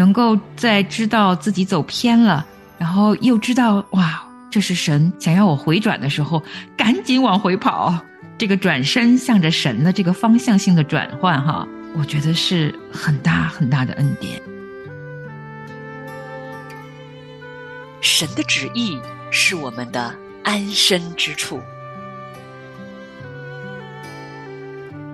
能够在知道自己走偏了，然后又知道哇，这是神想要我回转的时候，赶紧往回跑。这个转身向着神的这个方向性的转换，哈，我觉得是很大很大的恩典。神的旨意是我们的安身之处。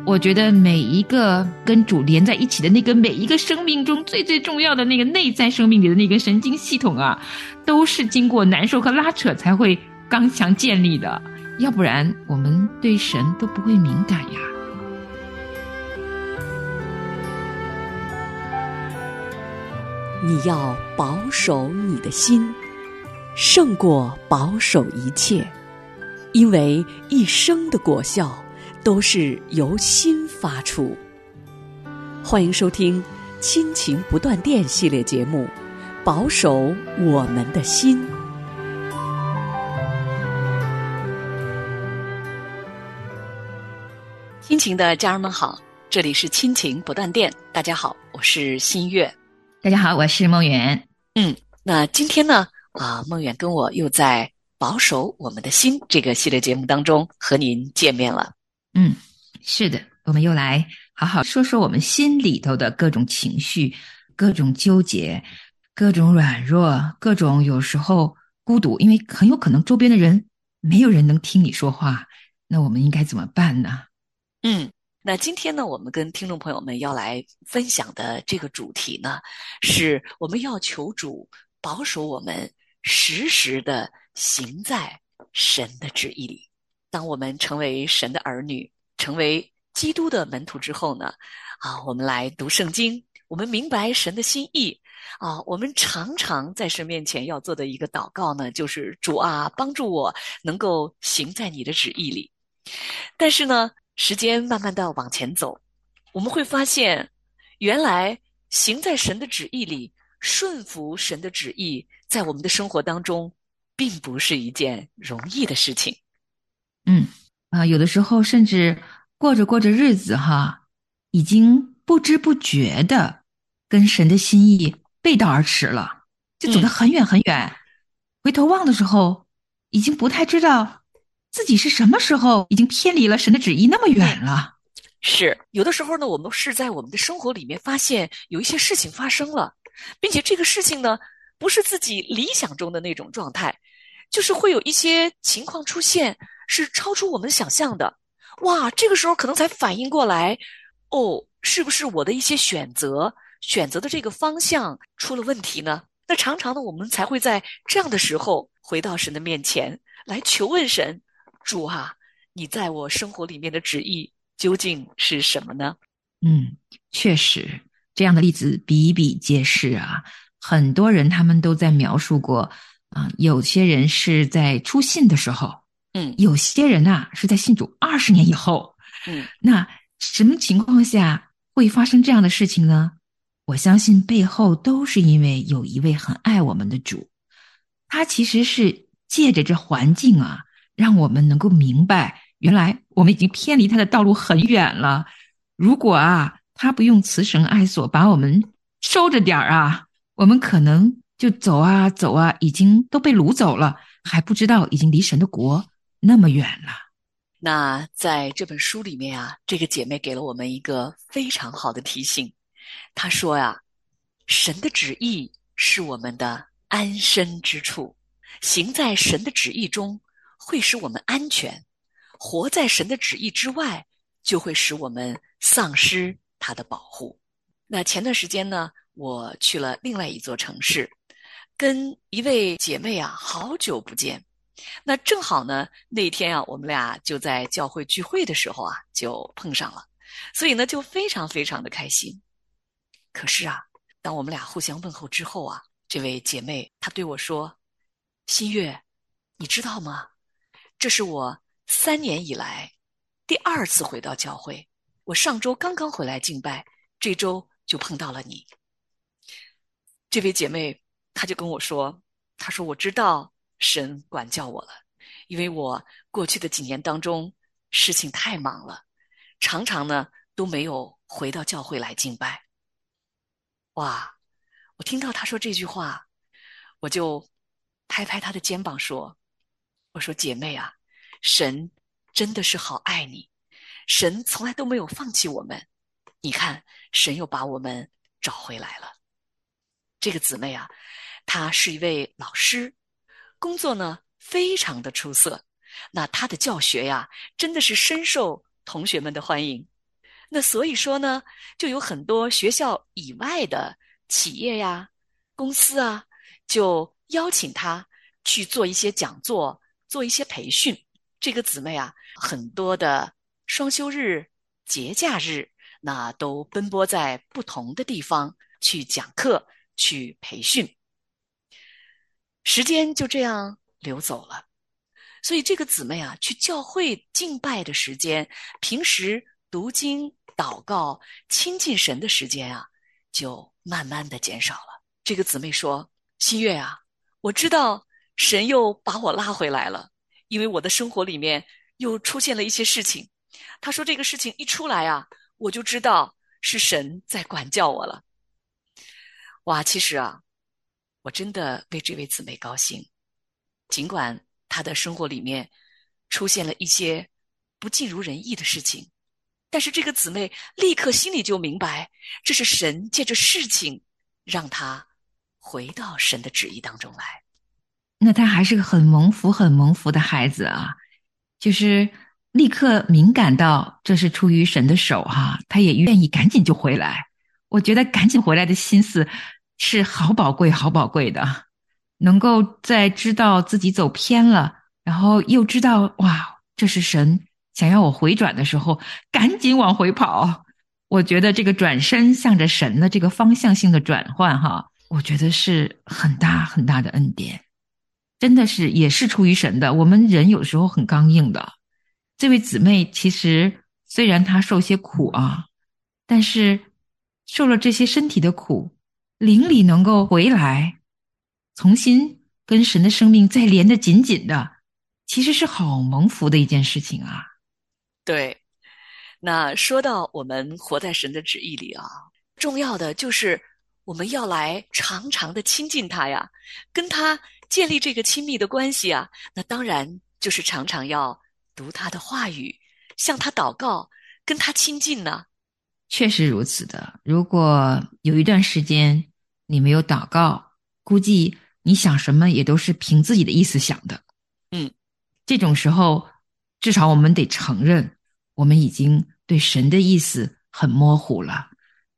我觉得每一个跟主连在一起的那个每一个生命中最最重要的那个内在生命里的那个神经系统啊，都是经过难受和拉扯才会刚强建立的，要不然我们对神都不会敏感呀。你要保守你的心，胜过保守一切，因为一生的果效。都是由心发出。欢迎收听《亲情不断电》系列节目，《保守我们的心》。亲情的家人们好，这里是亲情不断电。大家好，我是新月。大家好，我是梦远。嗯，那今天呢，啊，梦远跟我又在《保守我们的心》这个系列节目当中和您见面了。嗯，是的，我们又来好好说说我们心里头的各种情绪、各种纠结、各种软弱、各种有时候孤独，因为很有可能周边的人没有人能听你说话，那我们应该怎么办呢？嗯，那今天呢，我们跟听众朋友们要来分享的这个主题呢，是我们要求主保守我们时时的行在神的旨意里。当我们成为神的儿女，成为基督的门徒之后呢，啊，我们来读圣经，我们明白神的心意，啊，我们常常在神面前要做的一个祷告呢，就是主啊，帮助我能够行在你的旨意里。但是呢，时间慢慢的往前走，我们会发现，原来行在神的旨意里，顺服神的旨意，在我们的生活当中，并不是一件容易的事情。嗯啊，有的时候甚至过着过着日子哈，已经不知不觉的跟神的心意背道而驰了，就走得很远很远。回头望的时候，已经不太知道自己是什么时候已经偏离了神的旨意那么远了。是有的时候呢，我们是在我们的生活里面发现有一些事情发生了，并且这个事情呢，不是自己理想中的那种状态，就是会有一些情况出现。是超出我们想象的，哇！这个时候可能才反应过来，哦，是不是我的一些选择选择的这个方向出了问题呢？那常常呢，我们才会在这样的时候回到神的面前来求问神：主啊，你在我生活里面的旨意究竟是什么呢？嗯，确实，这样的例子比比皆是啊。很多人他们都在描述过啊，有些人是在出信的时候。嗯，有些人呐是在信主二十年以后，嗯，那什么情况下会发生这样的事情呢？我相信背后都是因为有一位很爱我们的主，他其实是借着这环境啊，让我们能够明白，原来我们已经偏离他的道路很远了。如果啊，他不用慈神爱索把我们收着点儿啊，我们可能就走啊走啊，已经都被掳走了，还不知道已经离神的国。那么远了，那在这本书里面啊，这个姐妹给了我们一个非常好的提醒。她说呀：“神的旨意是我们的安身之处，行在神的旨意中会使我们安全；活在神的旨意之外，就会使我们丧失他的保护。”那前段时间呢，我去了另外一座城市，跟一位姐妹啊，好久不见。那正好呢，那天啊，我们俩就在教会聚会的时候啊，就碰上了，所以呢，就非常非常的开心。可是啊，当我们俩互相问候之后啊，这位姐妹她对我说：“新月，你知道吗？这是我三年以来第二次回到教会。我上周刚刚回来敬拜，这周就碰到了你。”这位姐妹她就跟我说：“她说我知道。”神管教我了，因为我过去的几年当中事情太忙了，常常呢都没有回到教会来敬拜。哇，我听到他说这句话，我就拍拍他的肩膀说：“我说姐妹啊，神真的是好爱你，神从来都没有放弃我们。你看，神又把我们找回来了。这个姊妹啊，她是一位老师，工作呢非常的出色。那他的教学呀，真的是深受同学们的欢迎。那所以说呢，就有很多学校以外的。”企业呀，公司啊，就邀请他去做一些讲座，做一些培训。这个姊妹啊，很多的双休日、节假日，那都奔波在不同的地方去讲课、去培训。时间就这样流走了，所以这个姊妹啊，去教会敬拜的时间，平时读经、祷告、亲近神的时间啊。就慢慢的减少了。这个姊妹说：“新月啊，我知道神又把我拉回来了，因为我的生活里面又出现了一些事情。”她说：“这个事情一出来啊，我就知道是神在管教我了。”哇，其实啊，我真的为这位姊妹高兴，尽管她的生活里面出现了一些不尽如人意的事情。但是这个姊妹立刻心里就明白，这是神借着事情让她回到神的旨意当中来。那她还是个很蒙福、很蒙福的孩子啊！就是立刻敏感到这是出于神的手哈，她也愿意赶紧就回来。我觉得赶紧回来的心思是好宝贵、好宝贵的，能够在知道自己走偏了，然后又知道哇，这是神。想要我回转的时候，赶紧往回跑。我觉得这个转身向着神的这个方向性的转换，哈，我觉得是很大很大的恩典，真的是也是出于神的。我们人有时候很刚硬的。这位姊妹其实虽然她受些苦啊，但是受了这些身体的苦，灵里能够回来，重新跟神的生命再连得紧紧的，其实是好蒙福的一件事情啊。对，那说到我们活在神的旨意里啊，重要的就是我们要来常常的亲近他呀，跟他建立这个亲密的关系啊。那当然就是常常要读他的话语，向他祷告，跟他亲近呢。确实如此的。如果有一段时间你没有祷告，估计你想什么也都是凭自己的意思想的。嗯，这种时候，至少我们得承认。我们已经对神的意思很模糊了，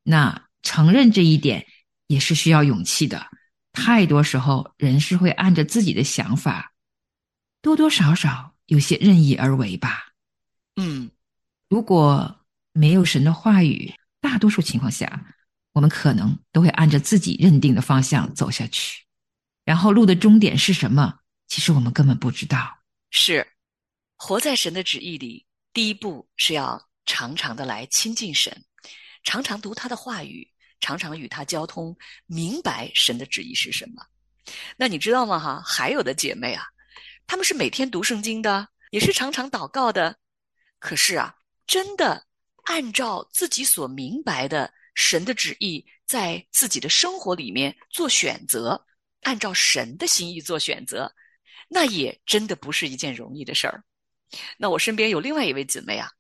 那承认这一点也是需要勇气的。太多时候，人是会按着自己的想法，多多少少有些任意而为吧。嗯，如果没有神的话语，大多数情况下，我们可能都会按着自己认定的方向走下去，然后路的终点是什么？其实我们根本不知道。是，活在神的旨意里。第一步是要常常的来亲近神，常常读他的话语，常常与他交通，明白神的旨意是什么。那你知道吗？哈，还有的姐妹啊，她们是每天读圣经的，也是常常祷告的。可是啊，真的按照自己所明白的神的旨意，在自己的生活里面做选择，按照神的心意做选择，那也真的不是一件容易的事儿。那我身边有另外一位姊妹啊，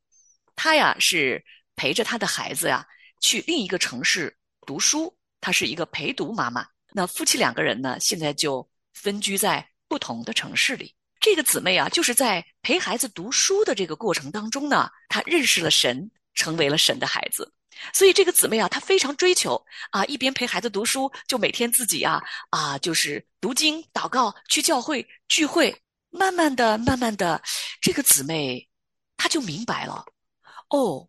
她呀是陪着她的孩子呀去另一个城市读书，她是一个陪读妈妈。那夫妻两个人呢，现在就分居在不同的城市里。这个姊妹啊，就是在陪孩子读书的这个过程当中呢，她认识了神，成为了神的孩子。所以这个姊妹啊，她非常追求啊，一边陪孩子读书，就每天自己啊啊，就是读经、祷告、去教会聚会。慢慢的，慢慢的，这个姊妹，她就明白了，哦，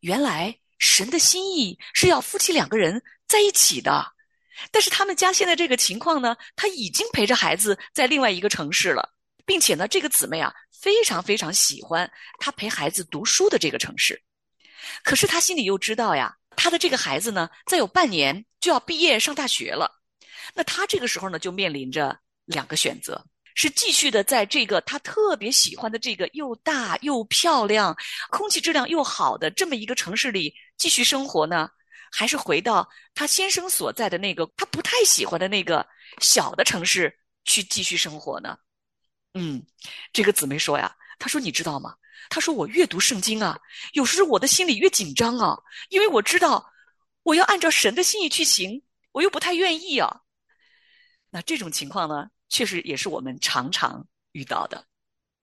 原来神的心意是要夫妻两个人在一起的，但是他们家现在这个情况呢，他已经陪着孩子在另外一个城市了，并且呢，这个姊妹啊，非常非常喜欢他陪孩子读书的这个城市，可是他心里又知道呀，他的这个孩子呢，再有半年就要毕业上大学了，那他这个时候呢，就面临着两个选择。是继续的在这个他特别喜欢的这个又大又漂亮、空气质量又好的这么一个城市里继续生活呢，还是回到他先生所在的那个他不太喜欢的那个小的城市去继续生活呢？嗯，这个姊妹说呀，她说你知道吗？他说我越读圣经啊，有时候我的心里越紧张啊，因为我知道我要按照神的心意去行，我又不太愿意啊。那这种情况呢，确实也是我们常常遇到的。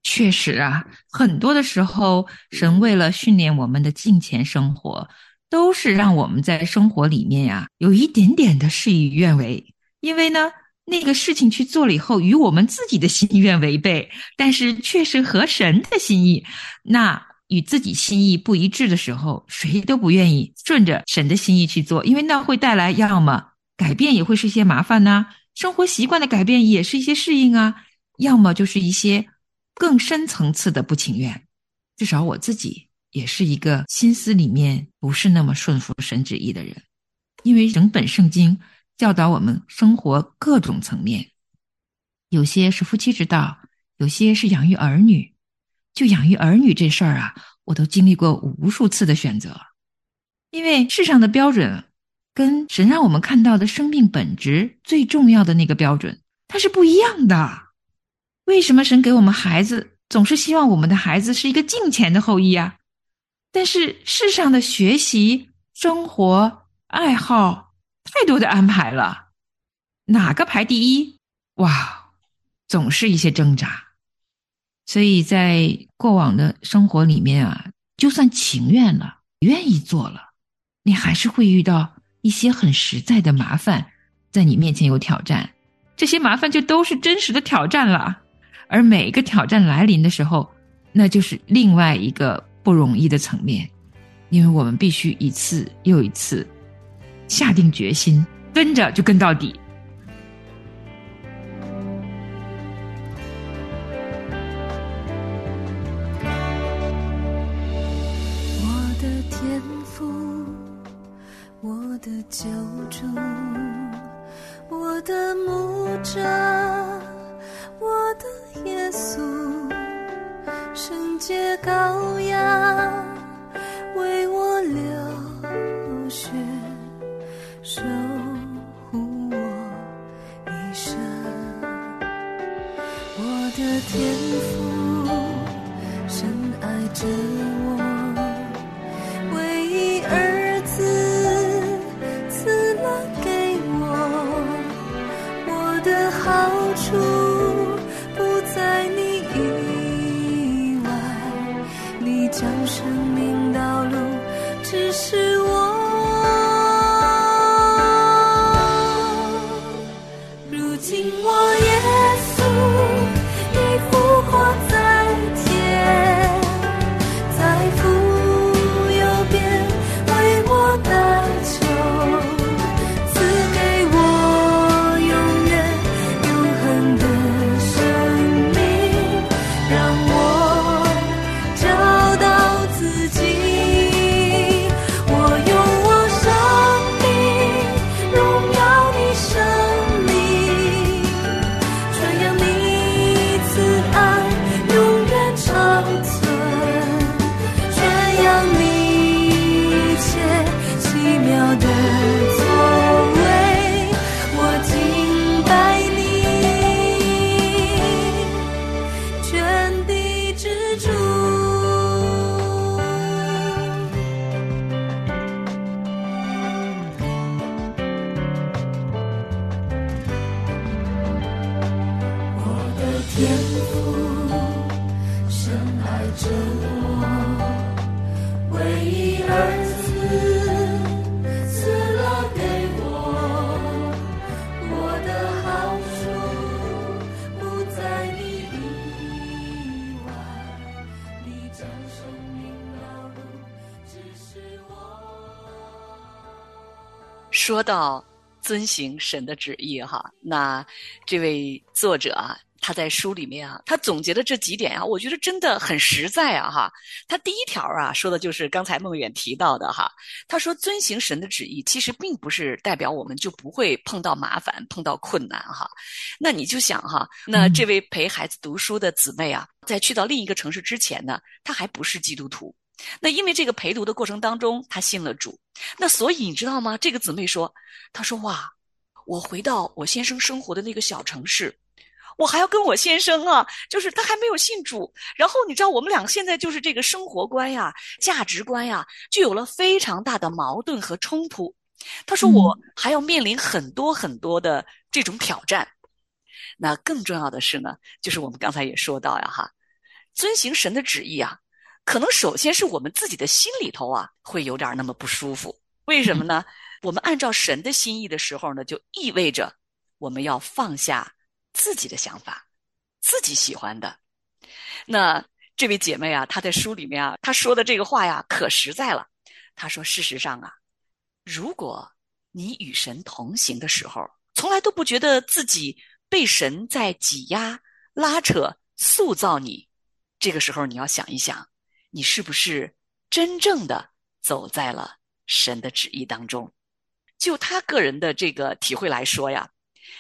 确实啊，很多的时候，神为了训练我们的金钱生活，都是让我们在生活里面呀，有一点点的事与愿违。因为呢，那个事情去做了以后，与我们自己的心愿违背，但是却是合神的心意。那与自己心意不一致的时候，谁都不愿意顺着神的心意去做，因为那会带来要么改变，也会是一些麻烦呐；生活习惯的改变，也是一些适应啊；要么就是一些。更深层次的不情愿，至少我自己也是一个心思里面不是那么顺服神旨意的人，因为整本圣经教导我们生活各种层面，有些是夫妻之道，有些是养育儿女。就养育儿女这事儿啊，我都经历过无数次的选择，因为世上的标准跟神让我们看到的生命本质最重要的那个标准，它是不一样的。为什么神给我们孩子，总是希望我们的孩子是一个敬虔的后裔啊？但是世上的学习、生活、爱好太多的安排了，哪个排第一？哇，总是一些挣扎。所以在过往的生活里面啊，就算情愿了、愿意做了，你还是会遇到一些很实在的麻烦，在你面前有挑战。这些麻烦就都是真实的挑战了。而每一个挑战来临的时候，那就是另外一个不容易的层面，因为我们必须一次又一次下定决心，跟着就跟到底。好到遵行神的旨意哈，那这位作者啊，他在书里面啊，他总结的这几点啊，我觉得真的很实在啊哈。他第一条啊，说的就是刚才孟远提到的哈，他说遵行神的旨意，其实并不是代表我们就不会碰到麻烦、碰到困难哈。那你就想哈，那这位陪孩子读书的姊妹啊，在去到另一个城市之前呢，她还不是基督徒。那因为这个陪读的过程当中，她信了主。那所以你知道吗？这个姊妹说，她说哇，我回到我先生生活的那个小城市。我还要跟我先生啊，就是他还没有信主，然后你知道我们俩现在就是这个生活观呀、价值观呀，就有了非常大的矛盾和冲突。他说我还要面临很多很多的这种挑战。那更重要的是呢，就是我们刚才也说到呀，哈，遵行神的旨意啊，可能首先是我们自己的心里头啊会有点那么不舒服。为什么呢？我们按照神的心意的时候呢，就意味着我们要放下。自己的想法，自己喜欢的。那这位姐妹啊，她在书里面啊，她说的这个话呀，可实在了。她说：“事实上啊，如果你与神同行的时候，从来都不觉得自己被神在挤压、拉扯、塑造你，这个时候你要想一想，你是不是真正的走在了神的旨意当中？就他个人的这个体会来说呀。”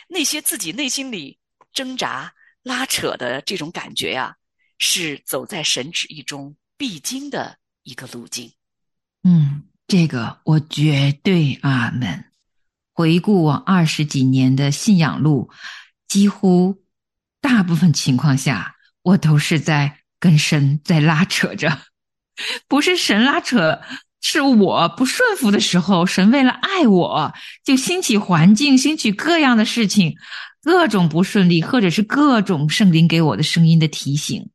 那些自己内心里挣扎、拉扯的这种感觉呀，是走在神旨意中必经的一个路径。嗯，这个我绝对阿门。回顾我二十几年的信仰路，几乎大部分情况下，我都是在跟神在拉扯着，不是神拉扯。是我不顺服的时候，神为了爱我，就兴起环境，兴起各样的事情，各种不顺利，或者是各种圣灵给我的声音的提醒，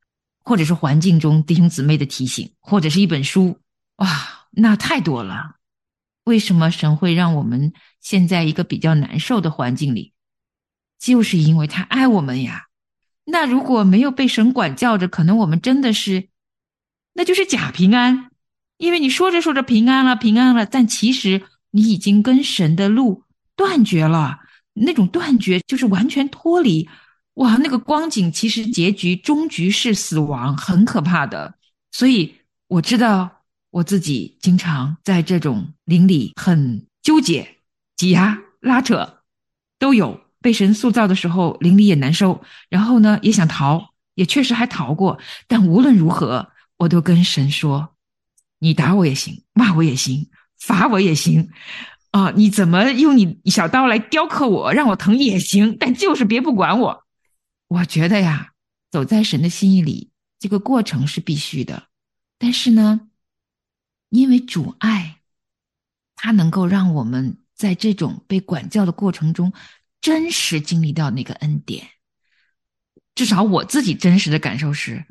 或者是环境中弟兄姊妹的提醒，或者是一本书，哇，那太多了。为什么神会让我们现在一个比较难受的环境里？就是因为他爱我们呀。那如果没有被神管教着，可能我们真的是，那就是假平安。因为你说着说着平安了，平安了，但其实你已经跟神的路断绝了。那种断绝就是完全脱离，哇，那个光景其实结局终局是死亡，很可怕的。所以我知道我自己经常在这种灵里很纠结、挤压、拉扯，都有被神塑造的时候，灵里也难受。然后呢，也想逃，也确实还逃过。但无论如何，我都跟神说。你打我也行，骂我也行，罚我也行，啊！你怎么用你小刀来雕刻我，让我疼也行，但就是别不管我。我觉得呀，走在神的心意里，这个过程是必须的。但是呢，因为主爱，他能够让我们在这种被管教的过程中，真实经历到那个恩典。至少我自己真实的感受是，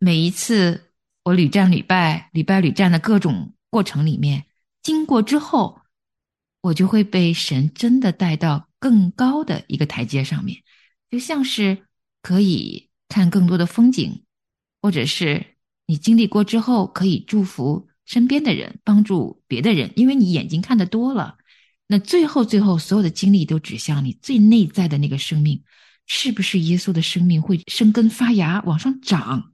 每一次。我屡战屡败，屡败屡战的各种过程里面，经过之后，我就会被神真的带到更高的一个台阶上面，就像是可以看更多的风景，或者是你经历过之后可以祝福身边的人，帮助别的人，因为你眼睛看得多了，那最后最后所有的经历都指向你最内在的那个生命，是不是耶稣的生命会生根发芽往上涨？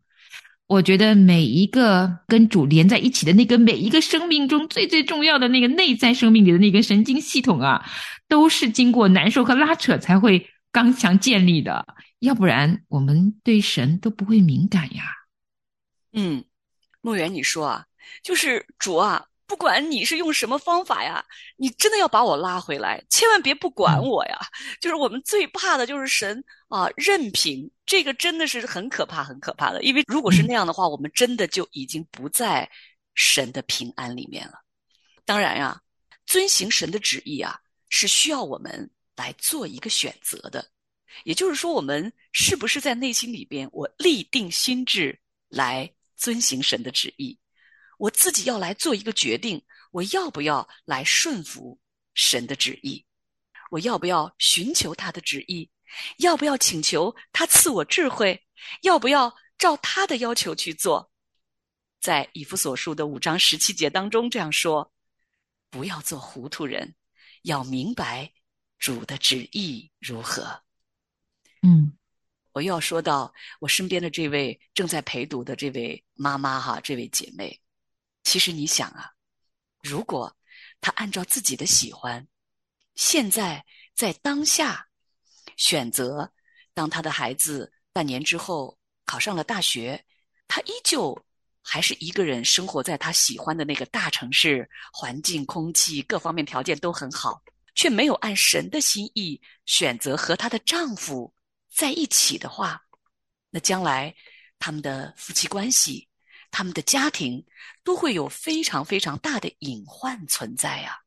我觉得每一个跟主连在一起的那个每一个生命中最最重要的那个内在生命里的那个神经系统啊，都是经过难受和拉扯才会刚强建立的，要不然我们对神都不会敏感呀。嗯，梦圆，你说啊，就是主啊。不管你是用什么方法呀，你真的要把我拉回来，千万别不管我呀！就是我们最怕的就是神啊，任凭这个真的是很可怕、很可怕的。因为如果是那样的话，我们真的就已经不在神的平安里面了。当然呀，遵行神的旨意啊，是需要我们来做一个选择的。也就是说，我们是不是在内心里边，我立定心志来遵行神的旨意？我自己要来做一个决定，我要不要来顺服神的旨意？我要不要寻求他的旨意？要不要请求他赐我智慧？要不要照他的要求去做？在以弗所书的五章十七节当中这样说：不要做糊涂人，要明白主的旨意如何。嗯，我又要说到我身边的这位正在陪读的这位妈妈哈，这位姐妹。其实你想啊，如果他按照自己的喜欢，现在在当下选择，当他的孩子半年之后考上了大学，他依旧还是一个人生活在他喜欢的那个大城市，环境、空气各方面条件都很好，却没有按神的心意选择和她的丈夫在一起的话，那将来他们的夫妻关系、他们的家庭都会有非常非常大的隐患存在呀。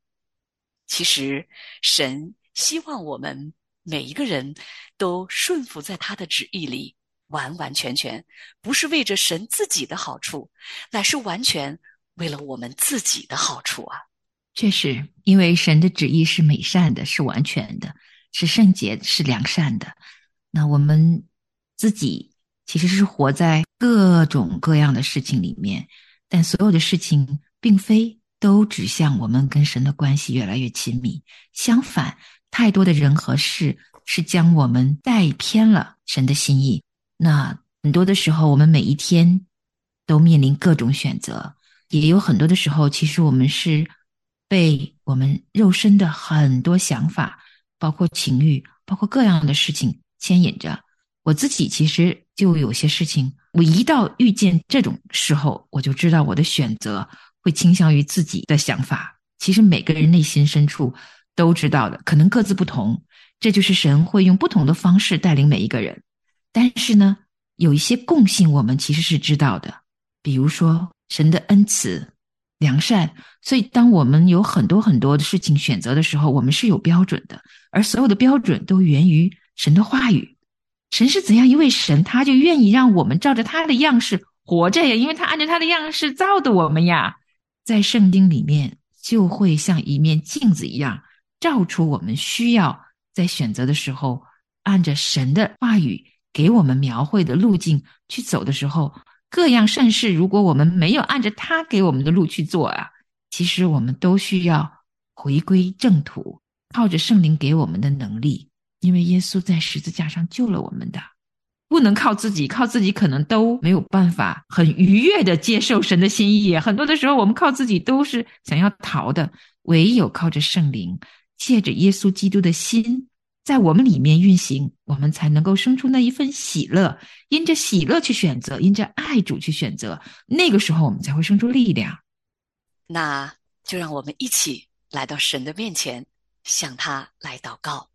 其实，神希望我们每一个人都顺服在他的旨意里。完完全全不是为着神自己的好处，乃是完全为了我们自己的好处啊！确实，因为神的旨意是美善的，是完全的，是圣洁，是良善的。那我们自己其实是活在各种各样的事情里面，但所有的事情并非都指向我们跟神的关系越来越亲密。相反，太多的人和事是将我们带偏了神的心意。那很多的时候，我们每一天都面临各种选择，也有很多的时候，其实我们是被我们肉身的很多想法，包括情欲，包括各样的事情牵引着。我自己其实就有些事情，我一到遇见这种时候，我就知道我的选择会倾向于自己的想法。其实每个人内心深处都知道的，可能各自不同。这就是神会用不同的方式带领每一个人。但是呢，有一些共性我们其实是知道的，比如说神的恩慈、良善。所以，当我们有很多很多的事情选择的时候，我们是有标准的，而所有的标准都源于神的话语。神是怎样一位神，他就愿意让我们照着他的样式活着呀，因为他按照他的样式造的我们呀。在圣经里面，就会像一面镜子一样，照出我们需要在选择的时候，按着神的话语。给我们描绘的路径去走的时候，各样善事，如果我们没有按着他给我们的路去做啊，其实我们都需要回归正途，靠着圣灵给我们的能力，因为耶稣在十字架上救了我们的，不能靠自己，靠自己可能都没有办法很愉悦的接受神的心意。很多的时候，我们靠自己都是想要逃的，唯有靠着圣灵，借着耶稣基督的心。在我们里面运行，我们才能够生出那一份喜乐。因着喜乐去选择，因着爱主去选择，那个时候我们才会生出力量。那就让我们一起来到神的面前，向他来祷告。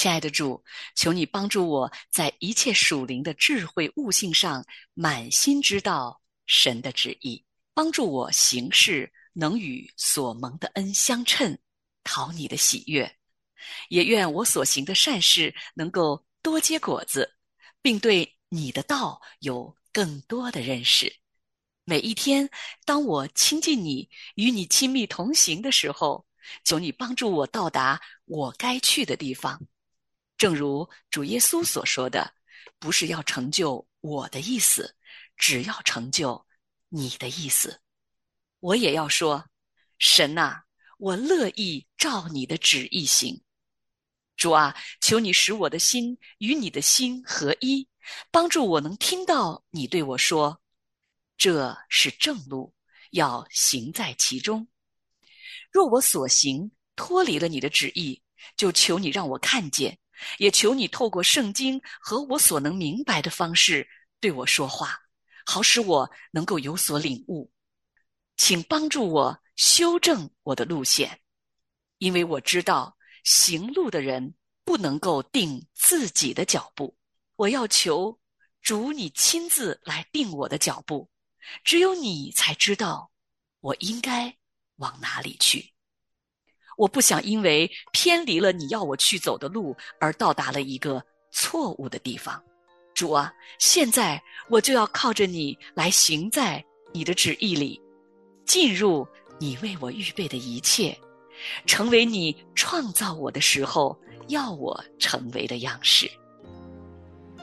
亲爱的主，求你帮助我在一切属灵的智慧悟性上满心知道神的旨意，帮助我行事能与所蒙的恩相称，讨你的喜悦。也愿我所行的善事能够多结果子，并对你的道有更多的认识。每一天，当我亲近你、与你亲密同行的时候，求你帮助我到达我该去的地方。正如主耶稣所说的：“不是要成就我的意思，只要成就你的意思。”我也要说：“神呐，我乐意照你的旨意行。”主啊，求你使我的心与你的心合一，帮助我能听到你对我说：“这是正路，要行在其中。”若我所行脱离了你的旨意，就求你让我看见，也求你透过圣经和我所能明白的方式对我说话，好使我能够有所领悟。请帮助我修正我的路线，因为我知道。行路的人不能够定自己的脚步，我要求主你亲自来定我的脚步，只有你才知道我应该往哪里去。我不想因为偏离了你要我去走的路而到达了一个错误的地方。主啊，现在我就要靠着你来行在你的旨意里，进入你为我预备的一切。成为你创造我的时候要我成为的样式。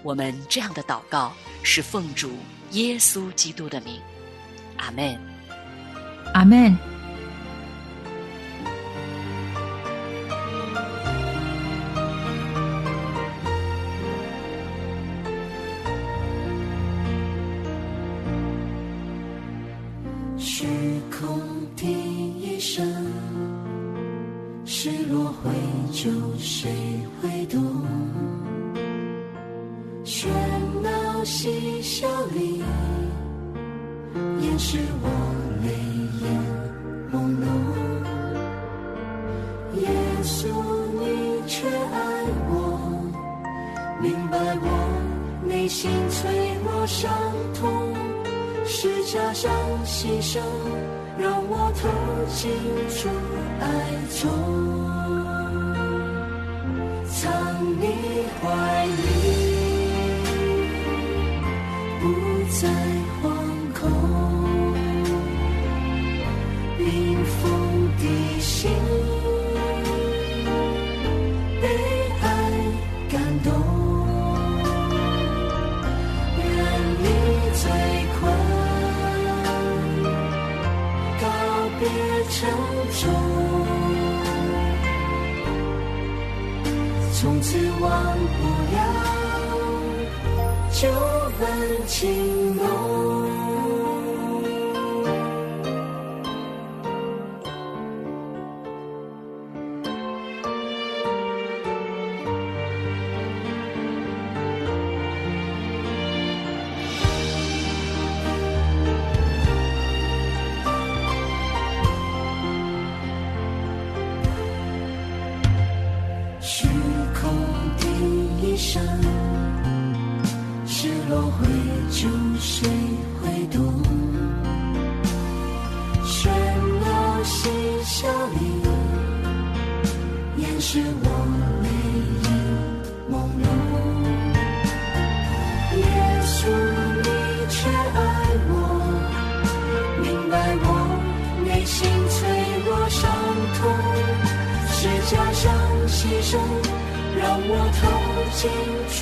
我们这样的祷告是奉主耶稣基督的名，阿门，阿门。虚空第一声。失落会就谁会懂？喧闹嬉笑里，掩饰我泪眼朦胧。耶稣，你却爱我，明白我内心脆弱伤，上牺牲，让我透进出爱中。藏你怀里，不再中。从此忘不了旧恨情浓。里，掩饰我泪眼朦胧。耶稣，你却爱我，明白我内心脆弱伤痛。是加上牺牲，让我透进主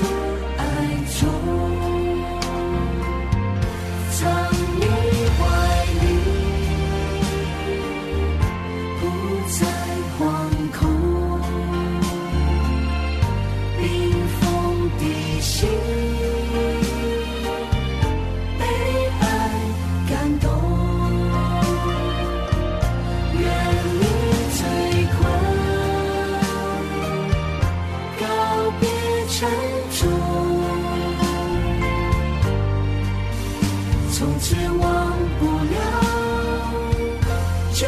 从此忘不了旧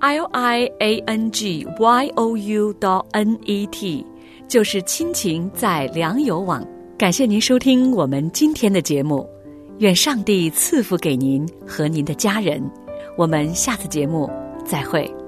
l i a n g y o u dot n e t，就是亲情在粮油网。感谢您收听我们今天的节目。愿上帝赐福给您和您的家人。我们下次节目再会。